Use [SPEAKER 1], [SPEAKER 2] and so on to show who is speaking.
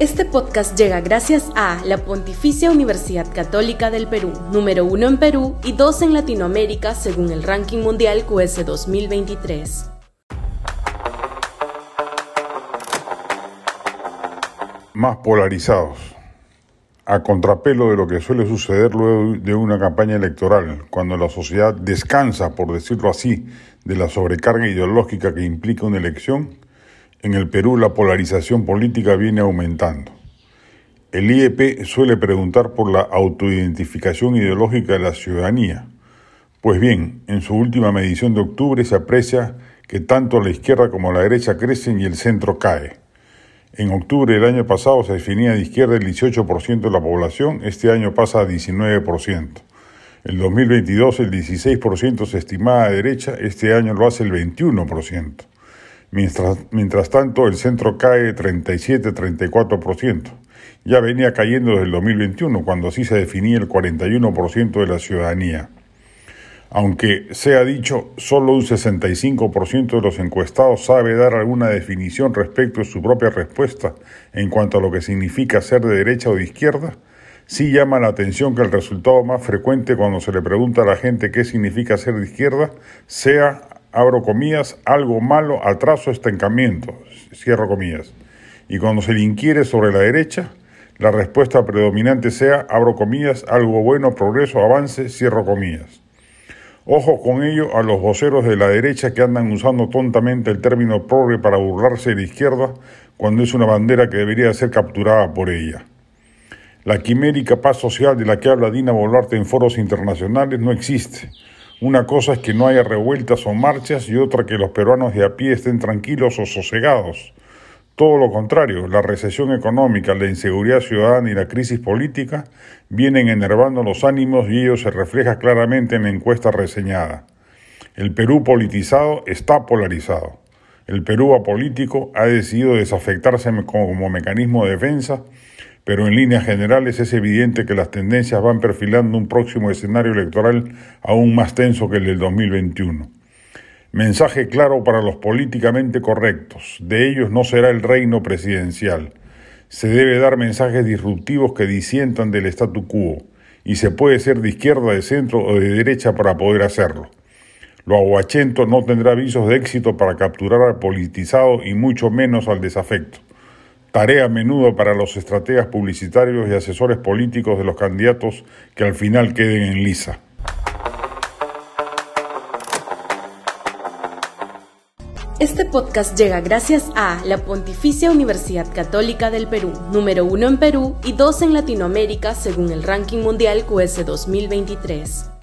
[SPEAKER 1] Este podcast llega gracias a la Pontificia Universidad Católica del Perú, número uno en Perú y dos en Latinoamérica según el ranking mundial QS 2023.
[SPEAKER 2] Más polarizados, a contrapelo de lo que suele suceder luego de una campaña electoral, cuando la sociedad descansa, por decirlo así, de la sobrecarga ideológica que implica una elección, en el Perú la polarización política viene aumentando. El IEP suele preguntar por la autoidentificación ideológica de la ciudadanía. Pues bien, en su última medición de octubre se aprecia que tanto la izquierda como la derecha crecen y el centro cae. En octubre del año pasado se definía de izquierda el 18% de la población, este año pasa a 19%. El 2022 el 16% se estimaba de derecha, este año lo hace el 21%. Mientras, mientras tanto, el centro cae 37-34%. Ya venía cayendo desde el 2021, cuando así se definía el 41% de la ciudadanía. Aunque sea dicho, solo un 65% de los encuestados sabe dar alguna definición respecto a su propia respuesta en cuanto a lo que significa ser de derecha o de izquierda, sí llama la atención que el resultado más frecuente cuando se le pregunta a la gente qué significa ser de izquierda sea abro comillas, algo malo, atraso, estancamiento, cierro comillas. Y cuando se le inquiere sobre la derecha, la respuesta predominante sea, abro comillas, algo bueno, progreso, avance, cierro comillas. Ojo con ello a los voceros de la derecha que andan usando tontamente el término progre para burlarse de la izquierda cuando es una bandera que debería ser capturada por ella. La quimérica paz social de la que habla Dina Boluarte en foros internacionales no existe una cosa es que no haya revueltas o marchas y otra que los peruanos de a pie estén tranquilos o sosegados. Todo lo contrario, la recesión económica, la inseguridad ciudadana y la crisis política vienen enervando los ánimos y ello se refleja claramente en la encuesta reseñada. El Perú politizado está polarizado. El Perú apolítico ha decidido desafectarse como mecanismo de defensa pero en líneas generales es evidente que las tendencias van perfilando un próximo escenario electoral aún más tenso que el del 2021. Mensaje claro para los políticamente correctos. De ellos no será el reino presidencial. Se debe dar mensajes disruptivos que disientan del statu quo, y se puede ser de izquierda, de centro o de derecha para poder hacerlo. Lo aguachento no tendrá visos de éxito para capturar al politizado y mucho menos al desafecto tarea a menudo para los estrategas publicitarios y asesores políticos de los candidatos que al final queden en lisa.
[SPEAKER 1] Este podcast llega gracias a la Pontificia Universidad Católica del Perú, número uno en Perú y dos en Latinoamérica según el ranking mundial QS 2023.